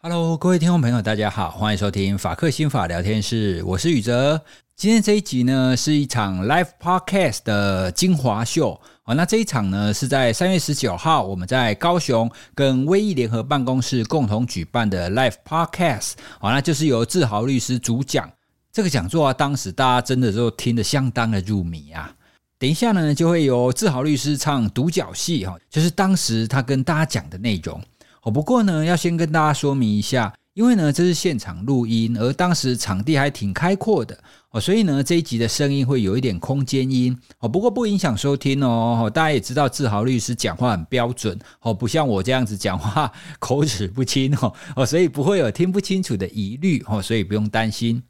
Hello，各位听众朋友，大家好，欢迎收听法客心法聊天室，我是宇哲。今天这一集呢，是一场 Live Podcast 的精华秀。好，那这一场呢，是在三月十九号，我们在高雄跟威毅联合办公室共同举办的 Live Podcast。好，那就是由志豪律师主讲。这个讲座啊，当时大家真的都听得相当的入迷啊。等一下呢，就会由志豪律师唱独角戏哈，就是当时他跟大家讲的内容。哦，不过呢，要先跟大家说明一下，因为呢，这是现场录音，而当时场地还挺开阔的哦，所以呢，这一集的声音会有一点空间音哦。不过不影响收听哦。大家也知道，志豪律师讲话很标准哦，不像我这样子讲话口齿不清哦哦，所以不会有听不清楚的疑虑哦，所以不用担心。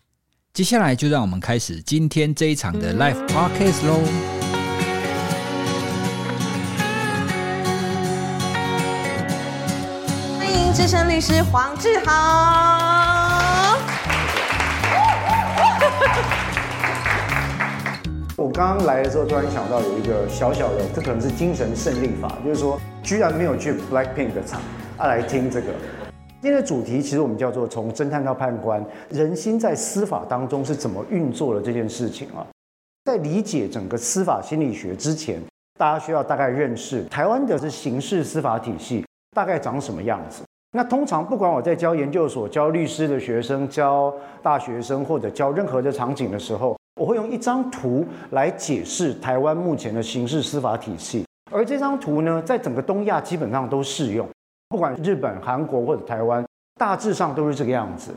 接下来就让我们开始今天这一场的 Live Podcast 喽。律师黄志豪，我刚刚来的时候突然想到有一个小小的，这可能是精神胜利法，就是说居然没有去 Blackpink 的场啊来听这个。今天的主题其实我们叫做从侦探到判官，人心在司法当中是怎么运作的这件事情啊。在理解整个司法心理学之前，大家需要大概认识台湾的是刑事司法体系大概长什么样子。那通常不管我在教研究所、教律师的学生、教大学生或者教任何的场景的时候，我会用一张图来解释台湾目前的刑事司法体系。而这张图呢，在整个东亚基本上都适用，不管日本、韩国或者台湾，大致上都是这个样子。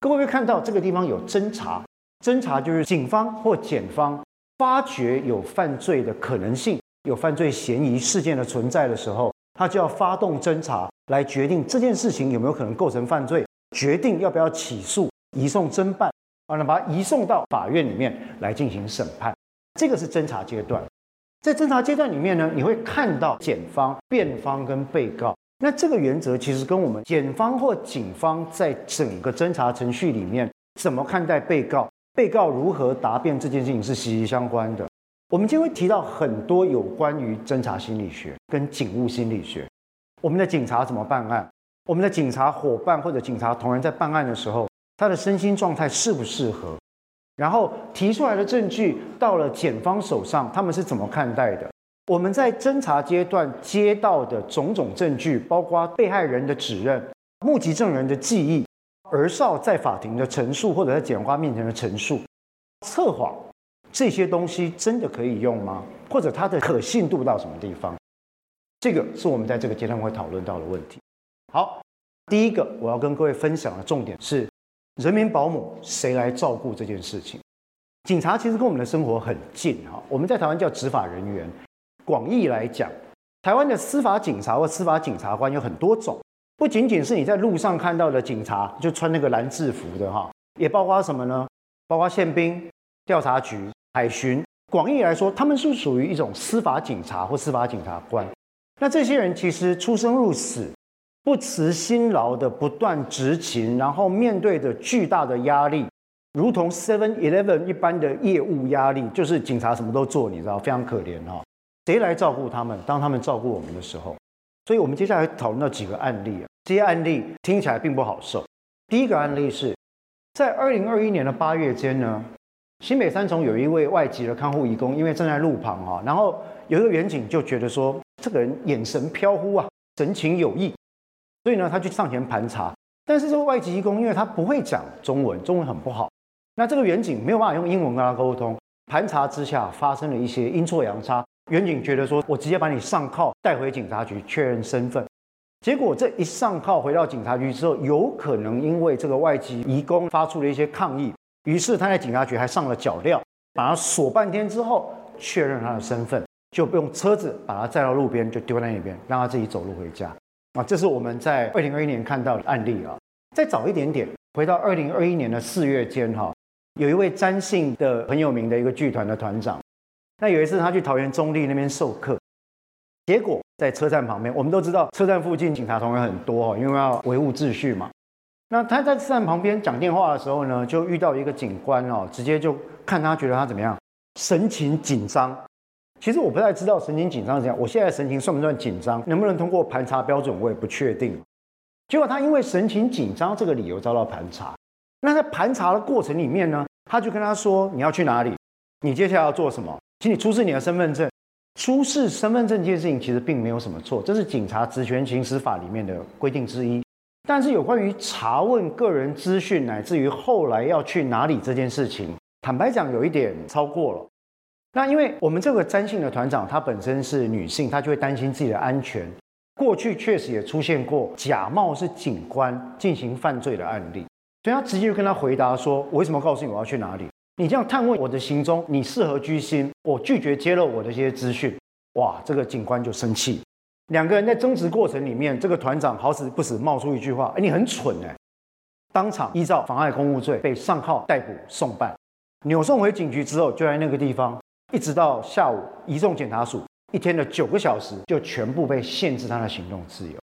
各位会看到这个地方有侦查，侦查就是警方或检方发觉有犯罪的可能性、有犯罪嫌疑事件的存在的时候。他就要发动侦查，来决定这件事情有没有可能构成犯罪，决定要不要起诉、移送侦办，啊，那把它移送到法院里面来进行审判。这个是侦查阶段。在侦查阶段里面呢，你会看到检方、辩方跟被告。那这个原则其实跟我们检方或警方在整个侦查程序里面怎么看待被告、被告如何答辩这件事情是息息相关的。我们今天会提到很多有关于侦查心理学跟警务心理学。我们的警察怎么办案？我们的警察伙伴或者警察同仁在办案的时候，他的身心状态适不适合？然后提出来的证据到了检方手上，他们是怎么看待的？我们在侦查阶段接到的种种证据，包括被害人的指认、目击证人的记忆、儿少在法庭的陈述或者在检察面前的陈述、测谎。这些东西真的可以用吗？或者它的可信度到什么地方？这个是我们在这个阶段会讨论到的问题。好，第一个我要跟各位分享的重点是，人民保姆谁来照顾这件事情？警察其实跟我们的生活很近哈，我们在台湾叫执法人员。广义来讲，台湾的司法警察或司法警察官有很多种，不仅仅是你在路上看到的警察，就穿那个蓝制服的哈，也包括什么呢？包括宪兵、调查局。海巡，广义来说，他们是属于一种司法警察或司法检察官。那这些人其实出生入死，不辞辛劳的不断执勤，然后面对着巨大的压力，如同 Seven Eleven 一般的业务压力，就是警察什么都做，你知道，非常可怜哈。谁来照顾他们？当他们照顾我们的时候，所以我们接下来讨论到几个案例啊，这些案例听起来并不好受。第一个案例是在二零二一年的八月间呢。新北三重有一位外籍的看护义工，因为站在路旁哈，然后有一个员警就觉得说，这个人眼神飘忽啊，神情有异，所以呢，他就上前盘查。但是这个外籍义工，因为他不会讲中文，中文很不好，那这个员警没有办法用英文跟他沟通。盘查之下发生了一些阴错阳差，员警觉得说，我直接把你上铐带回警察局确认身份。结果这一上铐回到警察局之后，有可能因为这个外籍移工发出了一些抗议。于是他在警察局还上了脚镣，把他锁半天之后确认他的身份，就用车子把他载到路边，就丢在那边，让他自己走路回家。啊，这是我们在二零二一年看到的案例啊。再早一点点，回到二零二一年的四月间哈，有一位詹姓的很有名的一个剧团的团长，那有一次他去桃园中坜那边授课，结果在车站旁边，我们都知道车站附近警察同仁很多哦，因为要维护秩序嘛。那他在站旁边讲电话的时候呢，就遇到一个警官哦，直接就看他觉得他怎么样，神情紧张。其实我不太知道神情紧张是怎样，我现在神情算不算紧张，能不能通过盘查标准，我也不确定。结果他因为神情紧张这个理由遭到盘查。那在盘查的过程里面呢，他就跟他说：“你要去哪里？你接下来要做什么？请你出示你的身份证。出示身份证这件事情其实并没有什么错，这是警察职权行使法里面的规定之一。但是有关于查问个人资讯，乃至于后来要去哪里这件事情，坦白讲有一点超过了。那因为我们这个詹姓的团长，她本身是女性，她就会担心自己的安全。过去确实也出现过假冒是警官进行犯罪的案例，所以他直接就跟他回答说：“我为什么告诉你我要去哪里？你这样探问我的行踪，你是何居心？我拒绝揭露我的一些资讯。”哇，这个警官就生气。两个人在争执过程里面，这个团长好死不死冒出一句话：“哎，你很蠢哎！”当场依照妨碍公务罪被上铐逮捕送办，扭送回警局之后，就在那个地方，一直到下午移送检察署。一天的九个小时就全部被限制他的行动自由。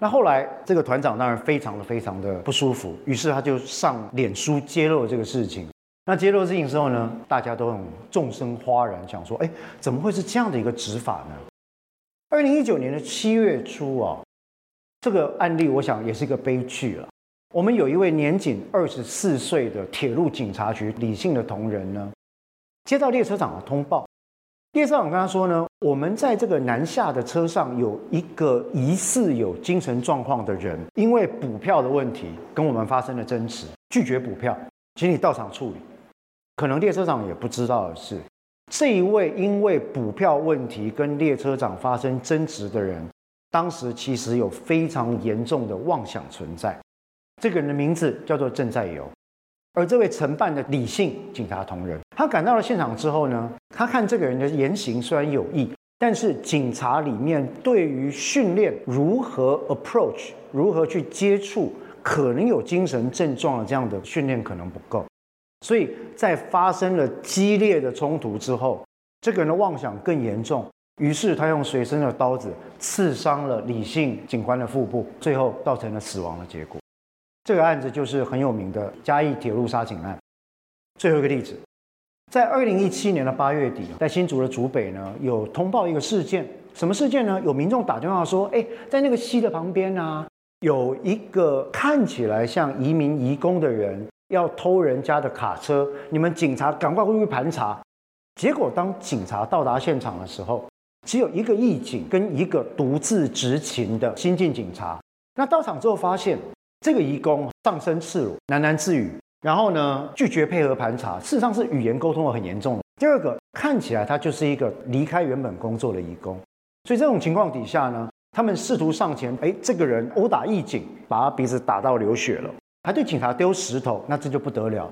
那后来这个团长当然非常的非常的不舒服，于是他就上脸书揭露这个事情。那揭露事情之后呢，大家都很众生哗然，想说：哎，怎么会是这样的一个执法呢？二零一九年的七月初啊，这个案例我想也是一个悲剧了。我们有一位年仅二十四岁的铁路警察局李姓的同仁呢，接到列车长的通报。列车长跟他说呢，我们在这个南下的车上有一个疑似有精神状况的人，因为补票的问题跟我们发生了争执，拒绝补票，请你到场处理。可能列车长也不知道的是，这一位因为补票问题跟列车长发生争执的人，当时其实有非常严重的妄想存在。这个人的名字叫做郑在友。而这位承办的李姓警察同仁，他赶到了现场之后呢，他看这个人的言行虽然有异，但是警察里面对于训练如何 approach，如何去接触可能有精神症状的这样的训练可能不够，所以在发生了激烈的冲突之后，这个人的妄想更严重，于是他用随身的刀子刺伤了李姓警官的腹部，最后造成了死亡的结果。这个案子就是很有名的嘉义铁路杀警案。最后一个例子，在二零一七年的八月底，在新竹的竹北呢，有通报一个事件。什么事件呢？有民众打电话说：“哎，在那个溪的旁边啊，有一个看起来像移民移工的人要偷人家的卡车，你们警察赶快过去盘查。”结果当警察到达现场的时候，只有一个义警跟一个独自执勤的新进警察。那到场之后发现。这个义工上身赤裸，喃喃自语，然后呢，拒绝配合盘查，事实上是语言沟通的很严重。第二个，看起来他就是一个离开原本工作的义工，所以这种情况底下呢，他们试图上前，哎，这个人殴打义警，把他鼻子打到流血了，还对警察丢石头，那这就不得了。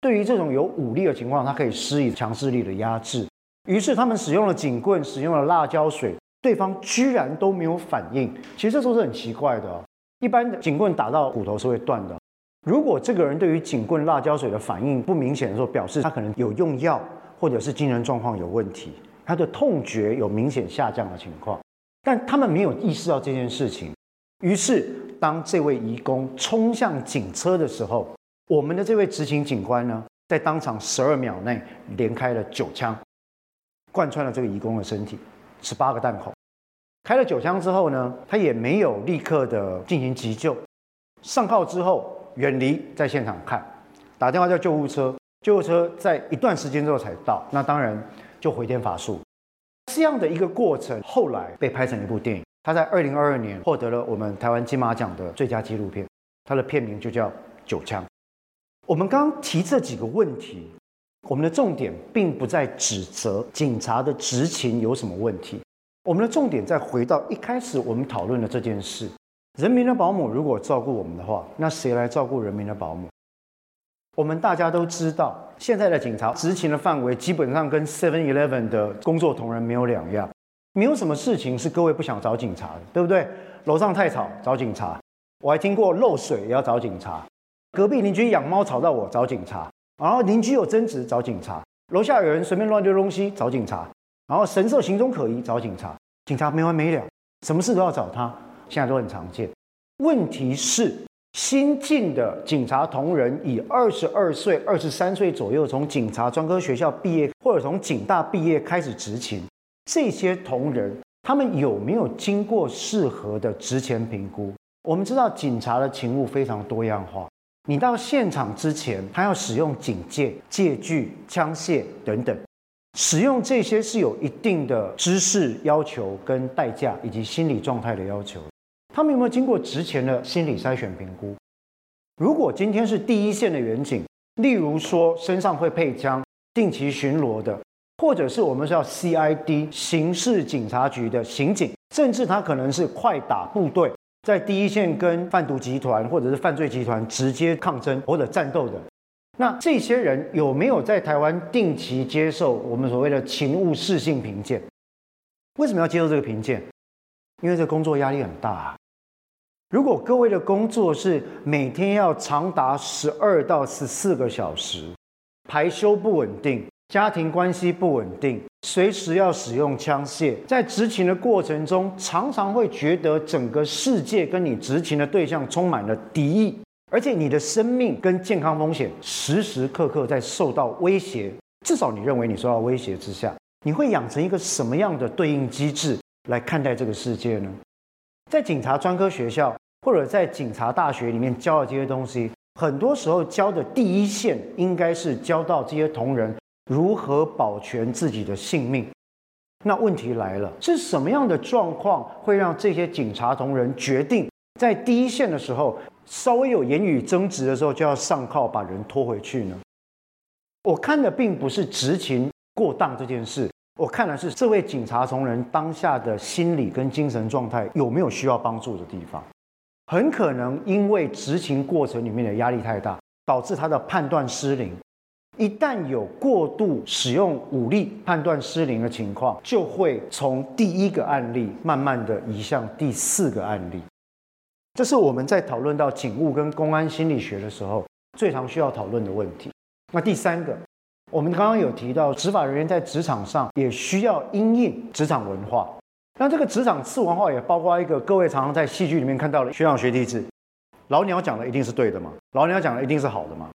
对于这种有武力的情况，他可以施以强势力的压制。于是他们使用了警棍，使用了辣椒水，对方居然都没有反应。其实这时候是很奇怪的。一般的警棍打到骨头是会断的。如果这个人对于警棍辣椒水的反应不明显的时候，表示他可能有用药，或者是精神状况有问题，他的痛觉有明显下降的情况。但他们没有意识到这件事情。于是，当这位移工冲向警车的时候，我们的这位执勤警官呢，在当场十二秒内连开了九枪，贯穿了这个移工的身体，十八个弹孔。开了九枪之后呢，他也没有立刻的进行急救，上铐之后远离，在现场看，打电话叫救护车，救护车在一段时间之后才到，那当然就回天乏术。这样的一个过程，后来被拍成一部电影，他在二零二二年获得了我们台湾金马奖的最佳纪录片，他的片名就叫《九枪》。我们刚刚提这几个问题，我们的重点并不在指责警察的执勤有什么问题。我们的重点在回到一开始我们讨论的这件事：人民的保姆如果照顾我们的话，那谁来照顾人民的保姆？我们大家都知道，现在的警察执勤的范围基本上跟 Seven Eleven 的工作同仁没有两样，没有什么事情是各位不想找警察的，对不对？楼上太吵找警察，我还听过漏水也要找警察，隔壁邻居养猫吵到我找警察，然后邻居有争执找警察，楼下有人随便乱丢东西找警察。然后神色行踪可疑，找警察，警察没完没了，什么事都要找他，现在都很常见。问题是，新进的警察同仁以二十二岁、二十三岁左右从警察专科学校毕业，或者从警大毕业开始执勤，这些同仁他们有没有经过适合的职前评估？我们知道警察的勤务非常多样化。你到现场之前，他要使用警戒、借据、枪械等等，使用这些是有一定的知识要求、跟代价以及心理状态的要求。他们有没有经过职前的心理筛选评估？如果今天是第一线的员警，例如说身上会配枪、定期巡逻的，或者是我们叫 CID 刑事警察局的刑警，甚至他可能是快打部队。在第一线跟贩毒集团或者是犯罪集团直接抗争或者战斗的，那这些人有没有在台湾定期接受我们所谓的勤务适性评鉴？为什么要接受这个评鉴？因为这工作压力很大啊。如果各位的工作是每天要长达十二到十四个小时，排休不稳定。家庭关系不稳定，随时要使用枪械，在执勤的过程中，常常会觉得整个世界跟你执勤的对象充满了敌意，而且你的生命跟健康风险时时刻刻在受到威胁。至少你认为你受到威胁之下，你会养成一个什么样的对应机制来看待这个世界呢？在警察专科学校或者在警察大学里面教的这些东西，很多时候教的第一线应该是教到这些同仁。如何保全自己的性命？那问题来了，是什么样的状况会让这些警察同仁决定在第一线的时候，稍微有言语争执的时候就要上铐把人拖回去呢？我看的并不是执勤过当这件事，我看的是这位警察同仁当下的心理跟精神状态有没有需要帮助的地方。很可能因为执勤过程里面的压力太大，导致他的判断失灵。一旦有过度使用武力判断失灵的情况，就会从第一个案例慢慢的移向第四个案例。这是我们在讨论到警务跟公安心理学的时候最常需要讨论的问题。那第三个，我们刚刚有提到，执法人员在职场上也需要因应职场文化。那这个职场次文化也包括一个各位常常在戏剧里面看到的学长学弟制。老鸟讲的一定是对的吗？老鸟讲的一定是好的吗？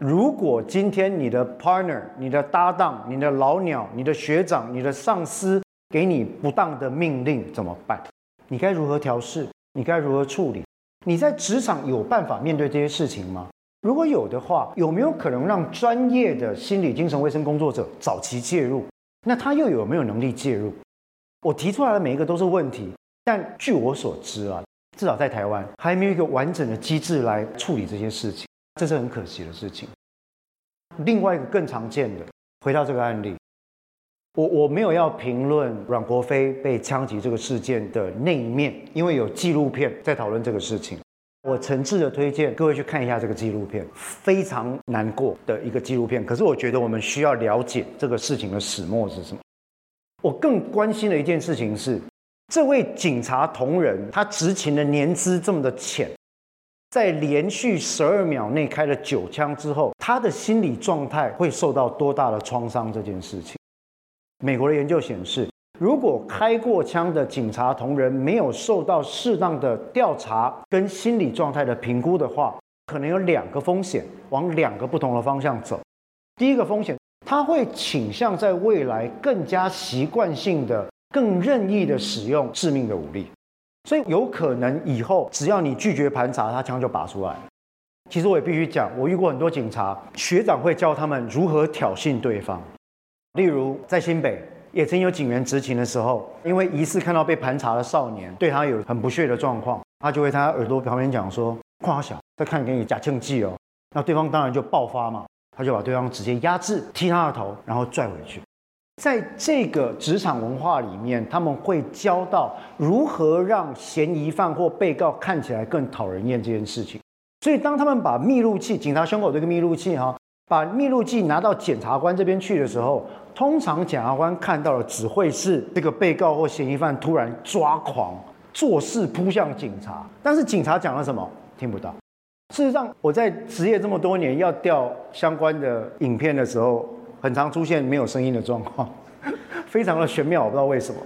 如果今天你的 partner、你的搭档、你的老鸟、你的学长、你的上司给你不当的命令怎么办？你该如何调试？你该如何处理？你在职场有办法面对这些事情吗？如果有的话，有没有可能让专业的心理精神卫生工作者早期介入？那他又有没有能力介入？我提出来的每一个都是问题，但据我所知啊，至少在台湾还没有一个完整的机制来处理这些事情。这是很可惜的事情。另外一个更常见的，回到这个案例，我我没有要评论阮国飞被枪击这个事件的那一面，因为有纪录片在讨论这个事情。我诚挚的推荐各位去看一下这个纪录片，非常难过的一个纪录片。可是我觉得我们需要了解这个事情的始末是什么。我更关心的一件事情是，这位警察同仁他执勤的年资这么的浅。在连续十二秒内开了九枪之后，他的心理状态会受到多大的创伤？这件事情，美国的研究显示，如果开过枪的警察同仁没有受到适当的调查跟心理状态的评估的话，可能有两个风险，往两个不同的方向走。第一个风险，他会倾向在未来更加习惯性的、更任意的使用致命的武力。所以有可能以后只要你拒绝盘查，他枪就拔出来。其实我也必须讲，我遇过很多警察学长会教他们如何挑衅对方。例如在新北也曾有警员执勤的时候，因为疑似看到被盘查的少年对他有很不屑的状况，他就会在他耳朵旁边讲说：“夸小，再看给你假枪技哦。”那对方当然就爆发嘛，他就把对方直接压制，踢他的头，然后拽回去。在这个职场文化里面，他们会教到如何让嫌疑犯或被告看起来更讨人厌这件事情。所以，当他们把密录器，警察胸口这个密录器哈，把密录器拿到检察官这边去的时候，通常检察官看到的只会是这个被告或嫌疑犯突然抓狂，作势扑向警察。但是警察讲了什么？听不到。事实上，我在职业这么多年，要调相关的影片的时候。很常出现没有声音的状况，非常的玄妙，我不知道为什么。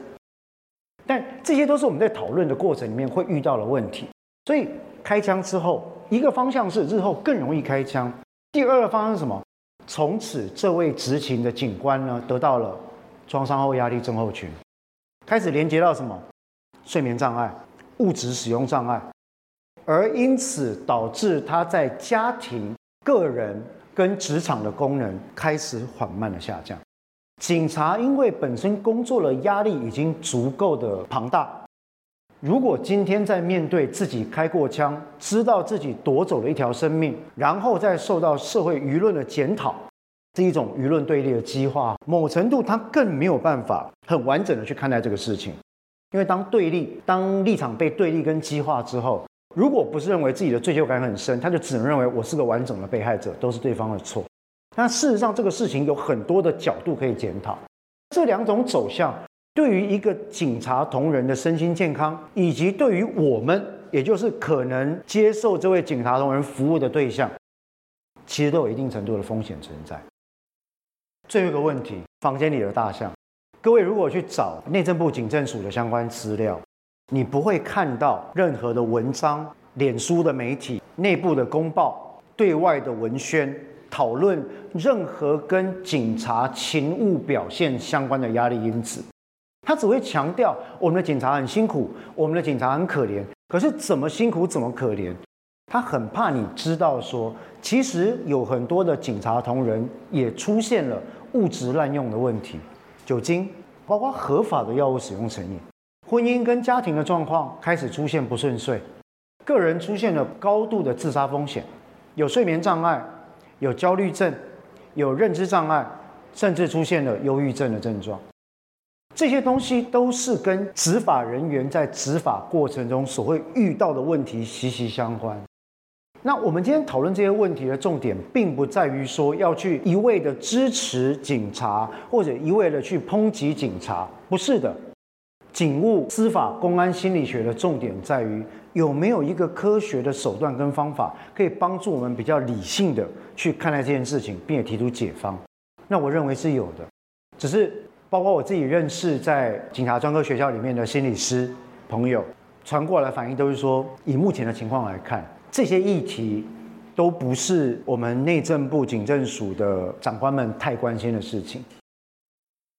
但这些都是我们在讨论的过程里面会遇到的问题。所以开枪之后，一个方向是日后更容易开枪；第二个方向是什么？从此这位执勤的警官呢，得到了创伤后压力症候群，开始连接到什么？睡眠障碍、物质使用障碍，而因此导致他在家庭、个人跟职场的功能开始缓慢的下降。警察因为本身工作的压力已经足够的庞大。如果今天在面对自己开过枪，知道自己夺走了一条生命，然后再受到社会舆论的检讨，这一种舆论对立的激化，某程度他更没有办法很完整的去看待这个事情。因为当对立、当立场被对立跟激化之后，如果不是认为自己的罪疚感很深，他就只能认为我是个完整的被害者，都是对方的错。但事实上，这个事情有很多的角度可以检讨，这两种走向。对于一个警察同仁的身心健康，以及对于我们，也就是可能接受这位警察同仁服务的对象，其实都有一定程度的风险存在。最后一个问题，房间里的大象，各位如果去找内政部警政署的相关资料，你不会看到任何的文章、脸书的媒体、内部的公报、对外的文宣讨论任何跟警察勤务表现相关的压力因子。他只会强调我们的警察很辛苦，我们的警察很可怜。可是怎么辛苦怎么可怜？他很怕你知道说，其实有很多的警察同仁也出现了物质滥用的问题，酒精，包括合法的药物使用成瘾，婚姻跟家庭的状况开始出现不顺遂，个人出现了高度的自杀风险，有睡眠障碍，有焦虑症，有认知障碍，甚至出现了忧郁症的症状。这些东西都是跟执法人员在执法过程中所会遇到的问题息息相关。那我们今天讨论这些问题的重点，并不在于说要去一味的支持警察，或者一味的去抨击警察，不是的。警务、司法、公安心理学的重点在于有没有一个科学的手段跟方法，可以帮助我们比较理性的去看待这件事情，并且提出解方。那我认为是有的，只是。包括我自己认识在警察专科学校里面的心理师朋友传过来反应，都是说，以目前的情况来看，这些议题都不是我们内政部警政署的长官们太关心的事情，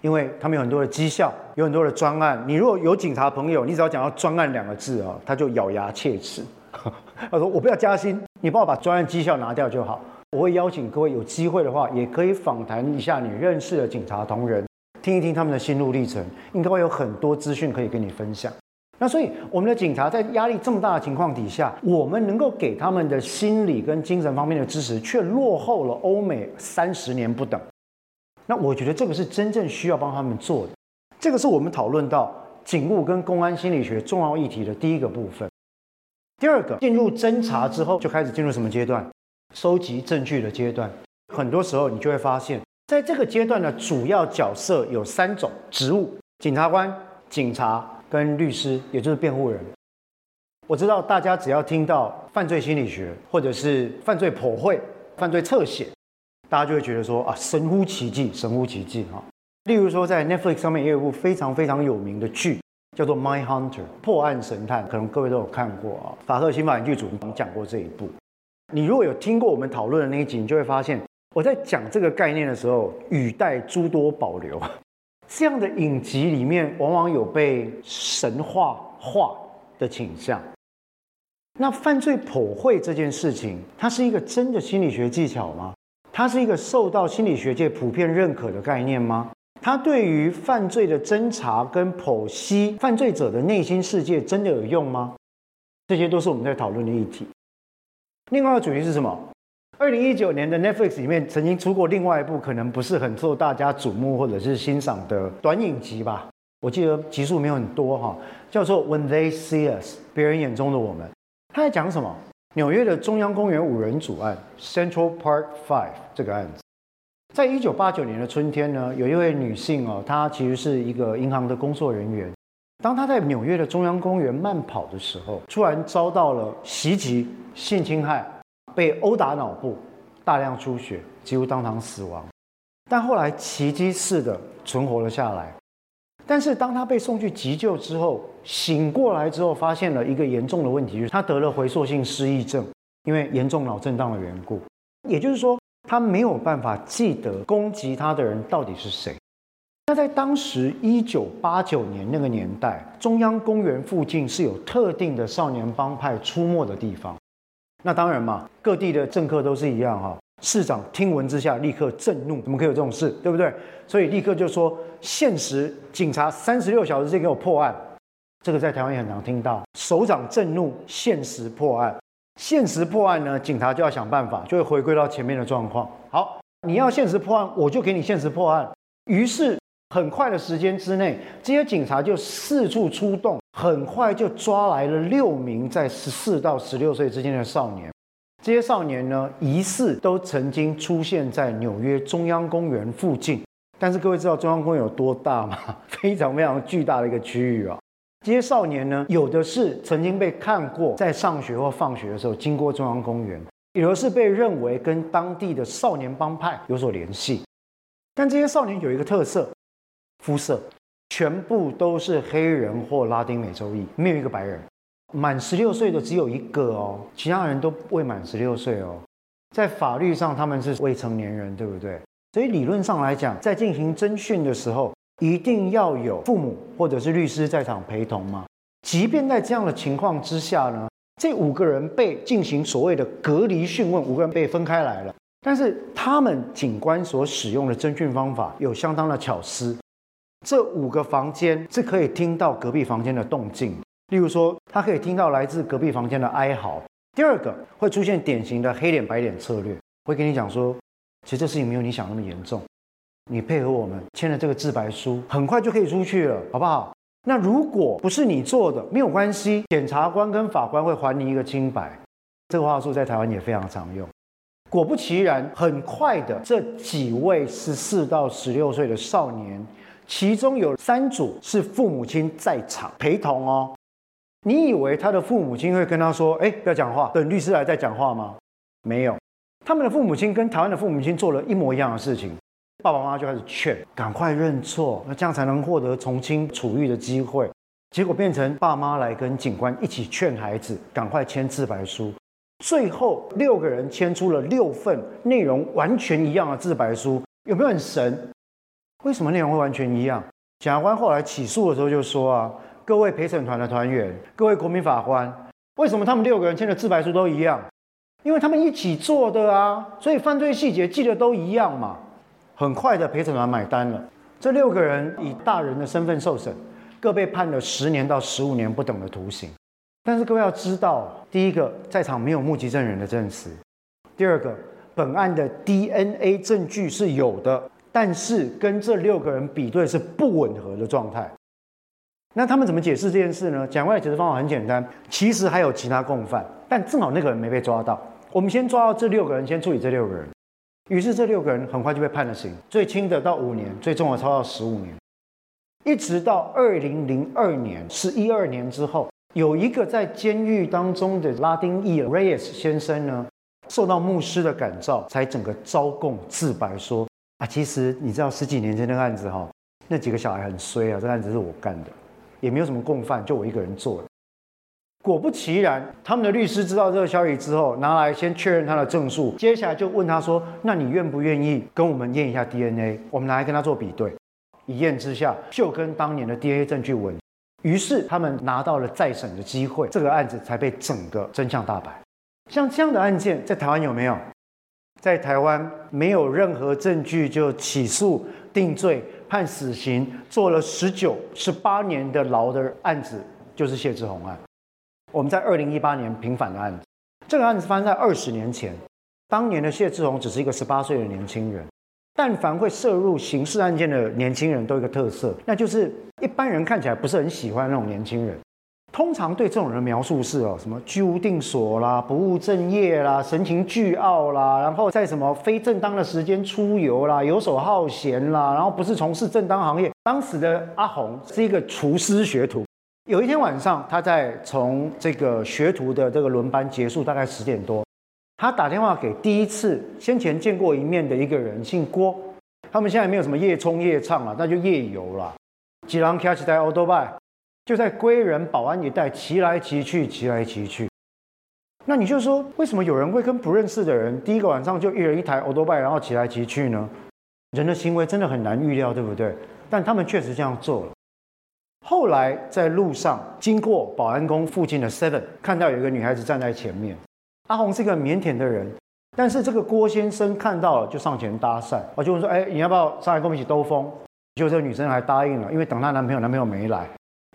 因为他们有很多的绩效，有很多的专案。你如果有警察朋友，你只要讲到专案两个字啊，他就咬牙切齿。他说：“我不要加薪，你帮我把专案绩效拿掉就好。”我会邀请各位有机会的话，也可以访谈一下你认识的警察同仁。听一听他们的心路历程，应该会有很多资讯可以跟你分享。那所以，我们的警察在压力这么大的情况底下，我们能够给他们的心理跟精神方面的支持，却落后了欧美三十年不等。那我觉得这个是真正需要帮他们做的。这个是我们讨论到警务跟公安心理学重要议题的第一个部分。第二个，进入侦查之后，就开始进入什么阶段？收集证据的阶段。很多时候，你就会发现。在这个阶段的主要角色有三种职务：检察官、警察跟律师，也就是辩护人。我知道大家只要听到犯罪心理学或者是犯罪剖绘、犯罪侧写，大家就会觉得说啊，神乎其技，神乎其技哈。例如说，在 Netflix 上面也有部非常非常有名的剧，叫做《My Hunter》破案神探，可能各位都有看过啊。法克新法影剧组我们讲过这一部。你如果有听过我们讨论的那一集，你就会发现。我在讲这个概念的时候，语带诸多保留。这样的影集里面，往往有被神话化的倾向。那犯罪普惠这件事情，它是一个真的心理学技巧吗？它是一个受到心理学界普遍认可的概念吗？它对于犯罪的侦查跟剖析犯罪者的内心世界真的有用吗？这些都是我们在讨论的议题。另外一个主题是什么？二零一九年的 Netflix 里面曾经出过另外一部可能不是很受大家瞩目或者是欣赏的短影集吧，我记得集数没有很多哈，叫做 When They See Us，别人眼中的我们。他在讲什么？纽约的中央公园五人组案 Central Park Five 这个案子，在一九八九年的春天呢，有一位女性哦，她其实是一个银行的工作人员，当她在纽约的中央公园慢跑的时候，突然遭到了袭击、性侵害。被殴打脑部，大量出血，几乎当场死亡，但后来奇迹似的存活了下来。但是当他被送去急救之后，醒过来之后，发现了一个严重的问题，就是他得了回溯性失忆症，因为严重脑震荡的缘故。也就是说，他没有办法记得攻击他的人到底是谁。那在当时一九八九年那个年代，中央公园附近是有特定的少年帮派出没的地方。那当然嘛，各地的政客都是一样哈。市长听闻之下立刻震怒，怎么可以有这种事，对不对？所以立刻就说限时警察三十六小时之给我破案。这个在台湾也很常听到，首长震怒，限时破案。限时破案呢，警察就要想办法，就会回归到前面的状况。好，你要限时破案，我就给你限时破案。于是很快的时间之内，这些警察就四处出动，很快就抓来了六名在十四到十六岁之间的少年。这些少年呢，疑似都曾经出现在纽约中央公园附近。但是各位知道中央公园有多大吗？非常非常巨大的一个区域啊。这些少年呢，有的是曾经被看过在上学或放学的时候经过中央公园，有的是被认为跟当地的少年帮派有所联系。但这些少年有一个特色，肤色全部都是黑人或拉丁美洲裔，没有一个白人。满十六岁的只有一个哦，其他人都未满十六岁哦。在法律上他们是未成年人，对不对？所以理论上来讲，在进行侦讯的时候，一定要有父母或者是律师在场陪同吗？即便在这样的情况之下呢，这五个人被进行所谓的隔离讯问，五个人被分开来了。但是他们警官所使用的侦讯方法有相当的巧思，这五个房间是可以听到隔壁房间的动静，例如说，他可以听到来自隔壁房间的哀嚎。第二个会出现典型的黑脸白脸策略，会跟你讲说，其实这事情没有你想那么严重。你配合我们签了这个自白书，很快就可以出去了，好不好？那如果不是你做的，没有关系，检察官跟法官会还你一个清白。这个话术在台湾也非常常用。果不其然，很快的，这几位十四到十六岁的少年，其中有三组是父母亲在场陪同哦。你以为他的父母亲会跟他说：“哎，不要讲话，等律师来再讲话吗？”没有，他们的父母亲跟台湾的父母亲做了一模一样的事情。爸爸妈妈就开始劝，赶快认错，那这样才能获得从轻处遇的机会。结果变成爸妈来跟警官一起劝孩子赶快签自白书。最后六个人签出了六份内容完全一样的自白书，有没有很神？为什么内容会完全一样？检察官后来起诉的时候就说啊，各位陪审团的团员，各位国民法官，为什么他们六个人签的自白书都一样？因为他们一起做的啊，所以犯罪细节记得都一样嘛。很快的，陪审团买单了。这六个人以大人的身份受审，各被判了十年到十五年不等的徒刑。但是各位要知道，第一个，在场没有目击证人的证词；第二个，本案的 DNA 证据是有的，但是跟这六个人比对是不吻合的状态。那他们怎么解释这件事呢？检官的解释方法很简单，其实还有其他共犯，但正好那个人没被抓到。我们先抓到这六个人，先处理这六个人。于是这六个人很快就被判了刑，最轻的到五年，最重的超到十五年。一直到二零零二年，十一二年之后，有一个在监狱当中的拉丁裔 Reyes 先生呢，受到牧师的感召，才整个招供自白说啊，其实你知道十几年前那个案子哈，那几个小孩很衰啊，这个案子是我干的，也没有什么共犯，就我一个人做的。果不其然，他们的律师知道这个消息之后，拿来先确认他的证述，接下来就问他说：“那你愿不愿意跟我们验一下 DNA？我们拿来跟他做比对。”一验之下，就跟当年的 DNA 证据吻。于是他们拿到了再审的机会，这个案子才被整个真相大白。像这样的案件，在台湾有没有？在台湾没有任何证据就起诉、定罪、判死刑，坐了十九、十八年的牢的案子，就是谢志宏案。我们在二零一八年平反的案子，这个案子发生在二十年前。当年的谢志宏只是一个十八岁的年轻人。但凡会涉入刑事案件的年轻人都有一个特色，那就是一般人看起来不是很喜欢那种年轻人。通常对这种人描述是哦，什么居无定所啦，不务正业啦，神情倨傲啦，然后在什么非正当的时间出游啦，游手好闲啦，然后不是从事正当行业。当时的阿红是一个厨师学徒。有一天晚上，他在从这个学徒的这个轮班结束，大概十点多，他打电话给第一次先前见过一面的一个人，姓郭。他们现在没有什么夜冲夜唱了，那就夜游了。几郎开起台欧多拜，就在归仁保安一带骑来骑去，骑来骑去。那你就说，为什么有人会跟不认识的人第一个晚上就一人一台欧多拜，然后骑来骑去呢？人的行为真的很难预料，对不对？但他们确实这样做了。后来在路上经过保安宫附近的 Seven，看到有一个女孩子站在前面。阿红是一个腼腆的人，但是这个郭先生看到了就上前搭讪，我就问说：“哎，你要不要上来跟我们一起兜风？”就这个女生还答应了，因为等她男朋友，男朋友没来。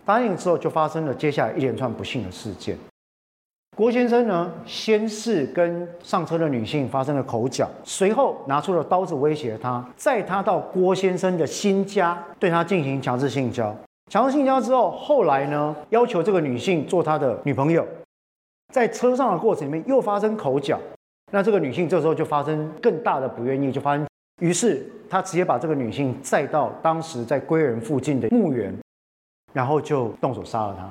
答应之后，就发生了接下来一连串不幸的事件。郭先生呢，先是跟上车的女性发生了口角，随后拿出了刀子威胁她，载她到郭先生的新家，对她进行强制性交。强制性交之后，后来呢，要求这个女性做他的女朋友，在车上的过程里面又发生口角，那这个女性这时候就发生更大的不愿意，就发生，于是他直接把这个女性载到当时在归仁附近的墓园，然后就动手杀了他。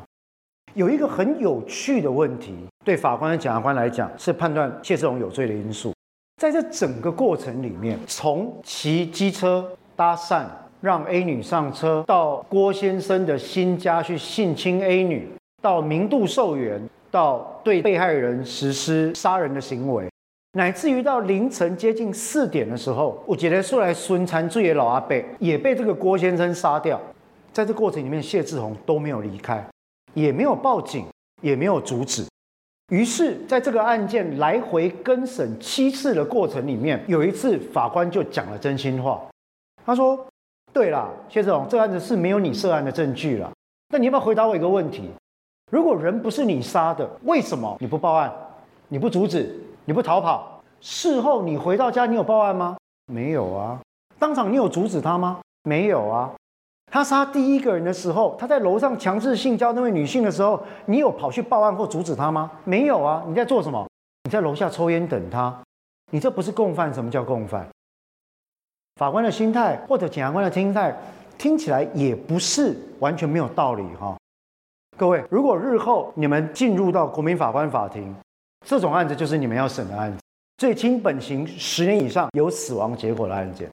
有一个很有趣的问题，对法官和检察官来讲是判断谢志宏有罪的因素，在这整个过程里面，从骑机车搭讪。让 A 女上车到郭先生的新家去性侵 A 女，到明度受源，到对被害人实施杀人的行为，乃至于到凌晨接近四点的时候，我觉得出来孙残罪的老阿伯也被这个郭先生杀掉。在这过程里面，谢志宏都没有离开，也没有报警，也没有阻止。于是，在这个案件来回更审七次的过程里面，有一次法官就讲了真心话，他说。对了，谢志宏，这个案子是没有你涉案的证据了。那你要不要回答我一个问题？如果人不是你杀的，为什么你不报案？你不阻止？你不逃跑？事后你回到家，你有报案吗？没有啊。当场你有阻止他吗？没有啊。他杀第一个人的时候，他在楼上强制性交那位女性的时候，你有跑去报案或阻止他吗？没有啊。你在做什么？你在楼下抽烟等他。你这不是共犯？什么叫共犯？法官的心态或者检察官的心态，听起来也不是完全没有道理哈。各位，如果日后你们进入到国民法官法庭，这种案子就是你们要审的案子，最轻本刑十年以上有死亡结果的案件。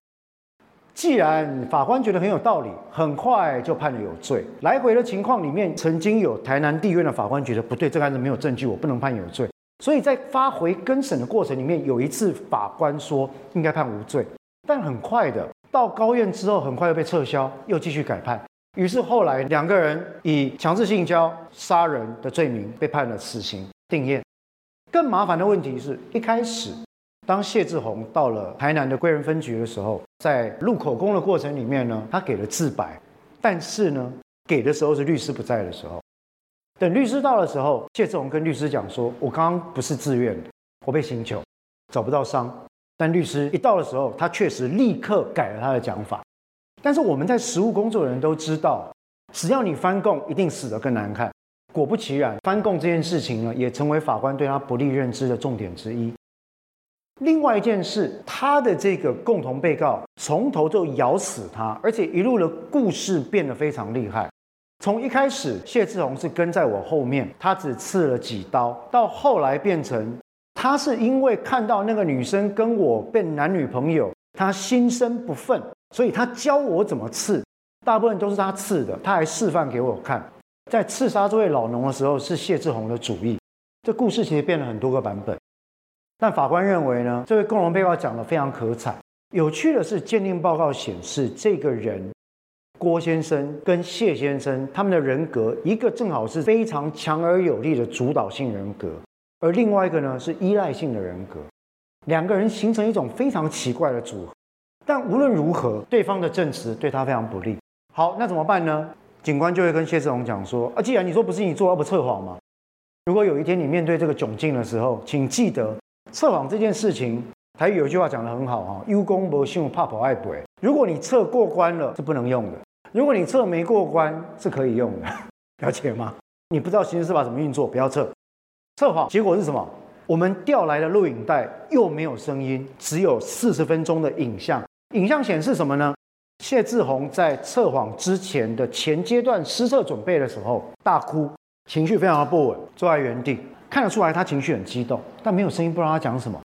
既然法官觉得很有道理，很快就判了有罪。来回的情况里面，曾经有台南地院的法官觉得不对，这个案子没有证据，我不能判有罪。所以在发回更审的过程里面，有一次法官说应该判无罪。但很快的，到高院之后，很快又被撤销，又继续改判。于是后来两个人以强制性交、杀人的罪名被判了死刑定谳。更麻烦的问题是一开始，当谢志宏到了台南的归仁分局的时候，在录口供的过程里面呢，他给了自白，但是呢，给的时候是律师不在的时候。等律师到的时候，谢志宏跟律师讲说：“我刚刚不是自愿的，我被刑求，找不到伤。”但律师一到的时候，他确实立刻改了他的讲法。但是我们在实务工作的人都知道，只要你翻供，一定死得更难看。果不其然，翻供这件事情呢，也成为法官对他不利认知的重点之一。另外一件事，他的这个共同被告从头就咬死他，而且一路的故事变得非常厉害。从一开始，谢志宏是跟在我后面，他只刺了几刀，到后来变成。他是因为看到那个女生跟我变男女朋友，他心生不忿，所以他教我怎么刺，大部分都是他刺的，他还示范给我看。在刺杀这位老农的时候，是谢志宏的主意。这故事其实变了很多个版本，但法官认为呢，这位共同被告讲得非常可采。有趣的是，鉴定报告显示，这个人郭先生跟谢先生他们的人格，一个正好是非常强而有力的主导性人格。而另外一个呢，是依赖性的人格，两个人形成一种非常奇怪的组合。但无论如何，对方的证词对他非常不利。好，那怎么办呢？警官就会跟谢志宏讲说：啊，既然你说不是你做，要不测谎吗？如果有一天你面对这个窘境的时候，请记得测谎这件事情。台语有句话讲得很好哈，有功无信，怕跑爱鬼。如果你测过关了，是不能用的；如果你测没过关，是可以用的。了解吗？你不知道刑事司法怎么运作，不要测。测谎结果是什么？我们调来的录影带又没有声音，只有四十分钟的影像。影像显示什么呢？谢志宏在测谎之前的前阶段施测准备的时候大哭，情绪非常的不稳，坐在原地，看得出来他情绪很激动，但没有声音，不知道他讲什么。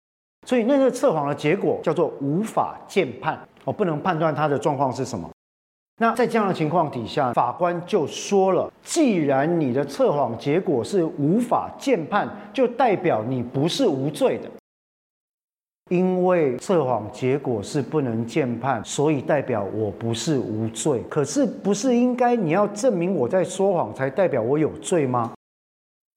所以那个测谎的结果叫做无法鉴判，我不能判断他的状况是什么。那在这样的情况底下，法官就说了：既然你的测谎结果是无法鉴判，就代表你不是无罪的。因为测谎结果是不能见判，所以代表我不是无罪。可是不是应该你要证明我在说谎才代表我有罪吗？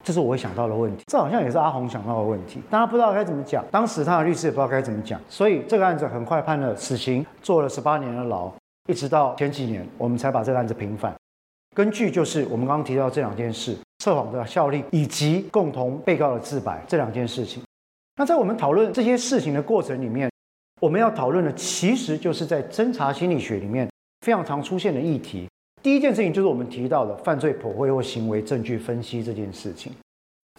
这是我会想到的问题。这好像也是阿红想到的问题，大家不知道该怎么讲。当时他的律师也不知道该怎么讲，所以这个案子很快判了死刑，坐了十八年的牢，一直到前几年我们才把这个案子平反。根据就是我们刚刚提到这两件事，测谎的效力以及共同被告的自白这两件事情。那在我们讨论这些事情的过程里面，我们要讨论的其实就是在侦查心理学里面非常常出现的议题。第一件事情就是我们提到的犯罪剖绘或行为证据分析这件事情，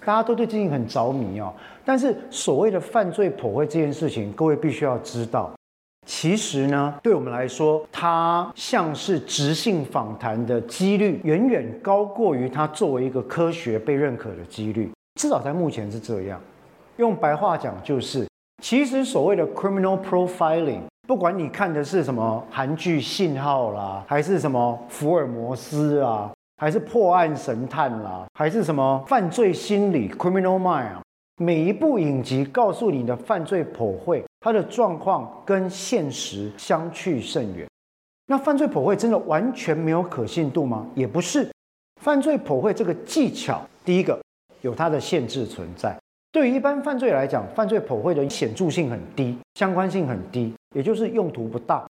大家都对这件很着迷哦。但是所谓的犯罪剖绘这件事情，各位必须要知道。其实呢，对我们来说，它像是直性访谈的几率远远高过于它作为一个科学被认可的几率，至少在目前是这样。用白话讲就是，其实所谓的 criminal profiling，不管你看的是什么韩剧《信号》啦，还是什么福尔摩斯啊，还是破案神探啦，还是什么犯罪心理 criminal mind。每一部影集告诉你的犯罪剖绘，它的状况跟现实相去甚远。那犯罪剖绘真的完全没有可信度吗？也不是。犯罪剖绘这个技巧，第一个有它的限制存在。对于一般犯罪来讲，犯罪剖绘的显著性很低，相关性很低，也就是用途不大。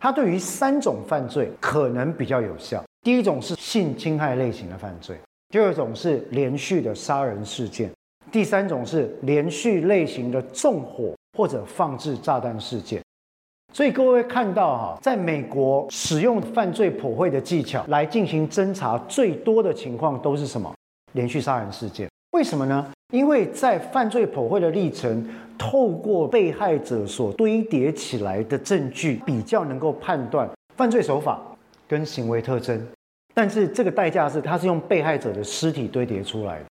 它对于三种犯罪可能比较有效。第一种是性侵害类型的犯罪，第二种是连续的杀人事件。第三种是连续类型的纵火或者放置炸弹事件，所以各位看到哈，在美国使用犯罪普惠的技巧来进行侦查最多的情况都是什么？连续杀人事件。为什么呢？因为在犯罪普惠的历程，透过被害者所堆叠起来的证据，比较能够判断犯罪手法跟行为特征。但是这个代价是，它是用被害者的尸体堆叠出来的。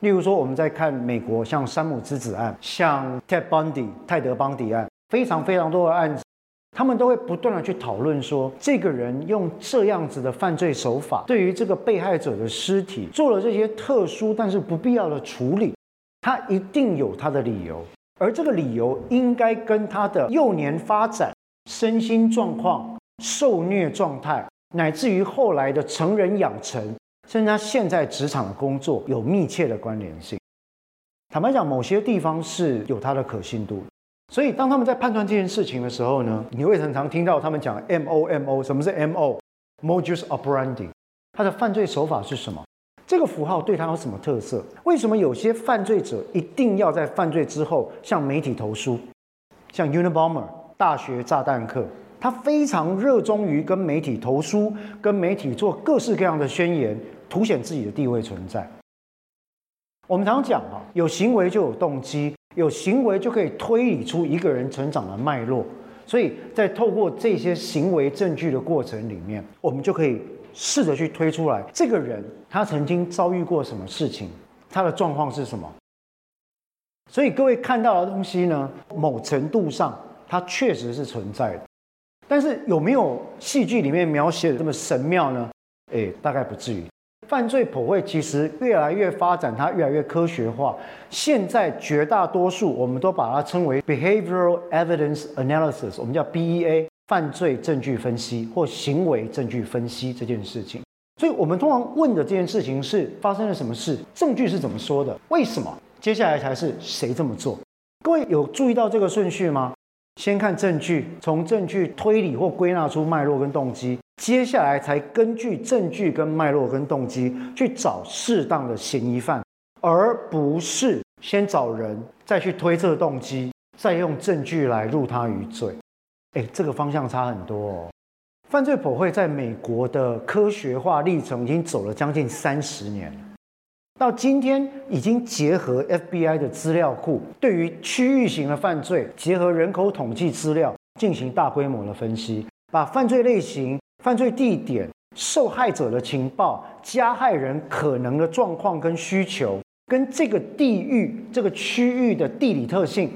例如说，我们在看美国像山姆之子案、像 Ted Bundy 泰德邦迪案，非常非常多的案子，他们都会不断的去讨论说，这个人用这样子的犯罪手法，对于这个被害者的尸体做了这些特殊但是不必要的处理，他一定有他的理由，而这个理由应该跟他的幼年发展、身心状况、受虐状态，乃至于后来的成人养成。甚至他现在职场的工作有密切的关联性。坦白讲，某些地方是有它的可信度。所以当他们在判断这件事情的时候呢，你会很常听到他们讲 MO，MO，什么是 MO？Modus operandi，他的犯罪手法是什么？这个符号对他有什么特色？为什么有些犯罪者一定要在犯罪之后向媒体投书？像 Unabomber 大学炸弹客。他非常热衷于跟媒体投书，跟媒体做各式各样的宣言，凸显自己的地位存在。我们常常讲啊，有行为就有动机，有行为就可以推理出一个人成长的脉络。所以在透过这些行为证据的过程里面，我们就可以试着去推出来，这个人他曾经遭遇过什么事情，他的状况是什么。所以各位看到的东西呢，某程度上它确实是存在的。但是有没有戏剧里面描写的这么神妙呢？诶，大概不至于。犯罪普惠其实越来越发展，它越来越科学化。现在绝大多数我们都把它称为 behavioral evidence analysis，我们叫 BEA，犯罪证据分析或行为证据分析这件事情。所以我们通常问的这件事情是发生了什么事，证据是怎么说的，为什么？接下来才是谁这么做。各位有注意到这个顺序吗？先看证据，从证据推理或归纳出脉络跟动机，接下来才根据证据跟脉络跟动机去找适当的嫌疑犯，而不是先找人，再去推测动机，再用证据来入他于罪。哎，这个方向差很多哦。犯罪普惠在美国的科学化历程已经走了将近三十年。到今天已经结合 FBI 的资料库，对于区域型的犯罪，结合人口统计资料进行大规模的分析，把犯罪类型、犯罪地点、受害者的情报、加害人可能的状况跟需求，跟这个地域、这个区域的地理特性，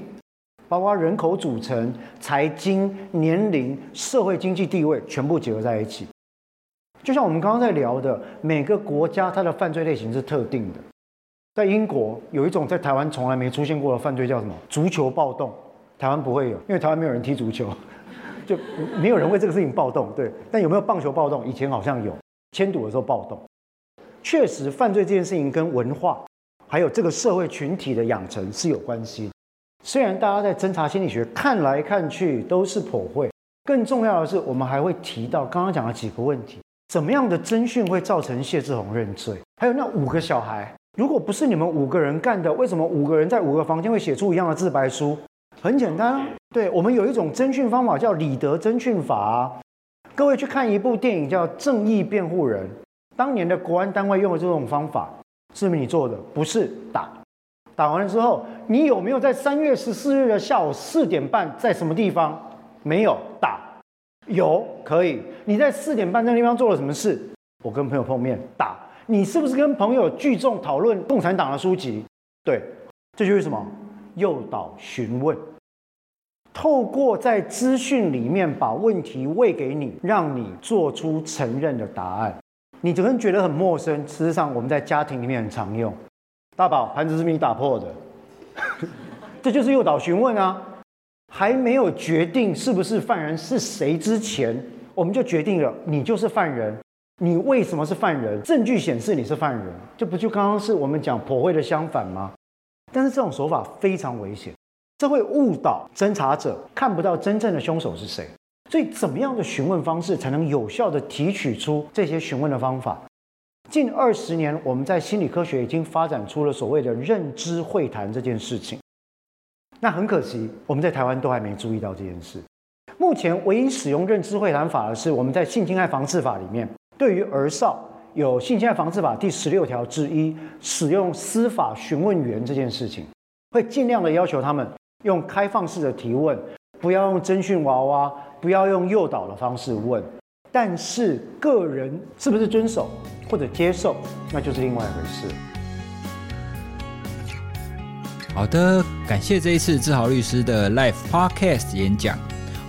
包括人口组成、财经、年龄、社会经济地位，全部结合在一起。就像我们刚刚在聊的，每个国家它的犯罪类型是特定的。在英国有一种在台湾从来没出现过的犯罪，叫什么？足球暴动。台湾不会有，因为台湾没有人踢足球，就没有人为这个事情暴动。对，但有没有棒球暴动？以前好像有，签赌的时候暴动。确实，犯罪这件事情跟文化还有这个社会群体的养成是有关系。虽然大家在侦查心理学看来看去都是颇会，更重要的是，我们还会提到刚刚讲的几个问题：怎么样的侦讯会造成谢志宏认罪？还有那五个小孩，如果不是你们五个人干的，为什么五个人在五个房间会写出一样的自白书？很简单啊，对，我们有一种侦讯方法叫李德侦讯法。各位去看一部电影叫《正义辩护人》。当年的国安单位用的这种方法，是不是你做的？不是打，打完了之后，你有没有在三月十四日的下午四点半在什么地方？没有打，有可以。你在四点半那个地方做了什么事？我跟朋友碰面打。你是不是跟朋友聚众讨论共产党的书籍？对，这就是什么？诱导询问，透过在资讯里面把问题喂给你，让你做出承认的答案。你可能觉得很陌生，事实上我们在家庭里面很常用。大宝，盘子是你打破的，这就是诱导询问啊。还没有决定是不是犯人是谁之前，我们就决定了你就是犯人。你为什么是犯人？证据显示你是犯人，这不就刚刚是我们讲颇会的相反吗？但是这种手法非常危险，这会误导侦查者看不到真正的凶手是谁。所以，怎么样的询问方式才能有效地提取出这些询问的方法？近二十年，我们在心理科学已经发展出了所谓的认知会谈这件事情。那很可惜，我们在台湾都还没注意到这件事。目前唯一使用认知会谈法的是我们在性侵害防治法里面，对于儿少有性侵害防治法第十六条之一，使用司法询问员这件事情，会尽量的要求他们用开放式的提问。不要用征讯娃娃，不要用诱导的方式问，但是个人是不是遵守或者接受，那就是另外一回事。好的，感谢这一次志豪律师的 Live Podcast 演讲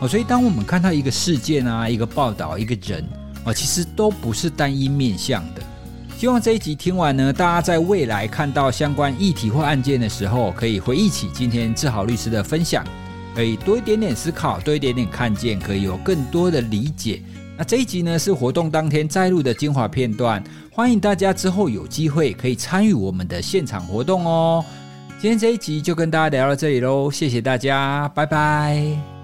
哦。所以，当我们看到一个事件啊，一个报道，一个人哦，其实都不是单一面向的。希望这一集听完呢，大家在未来看到相关议题或案件的时候，可以回忆起今天志豪律师的分享。可以多一点点思考，多一点点看见，可以有更多的理解。那这一集呢，是活动当天摘录的精华片段，欢迎大家之后有机会可以参与我们的现场活动哦。今天这一集就跟大家聊到这里喽，谢谢大家，拜拜。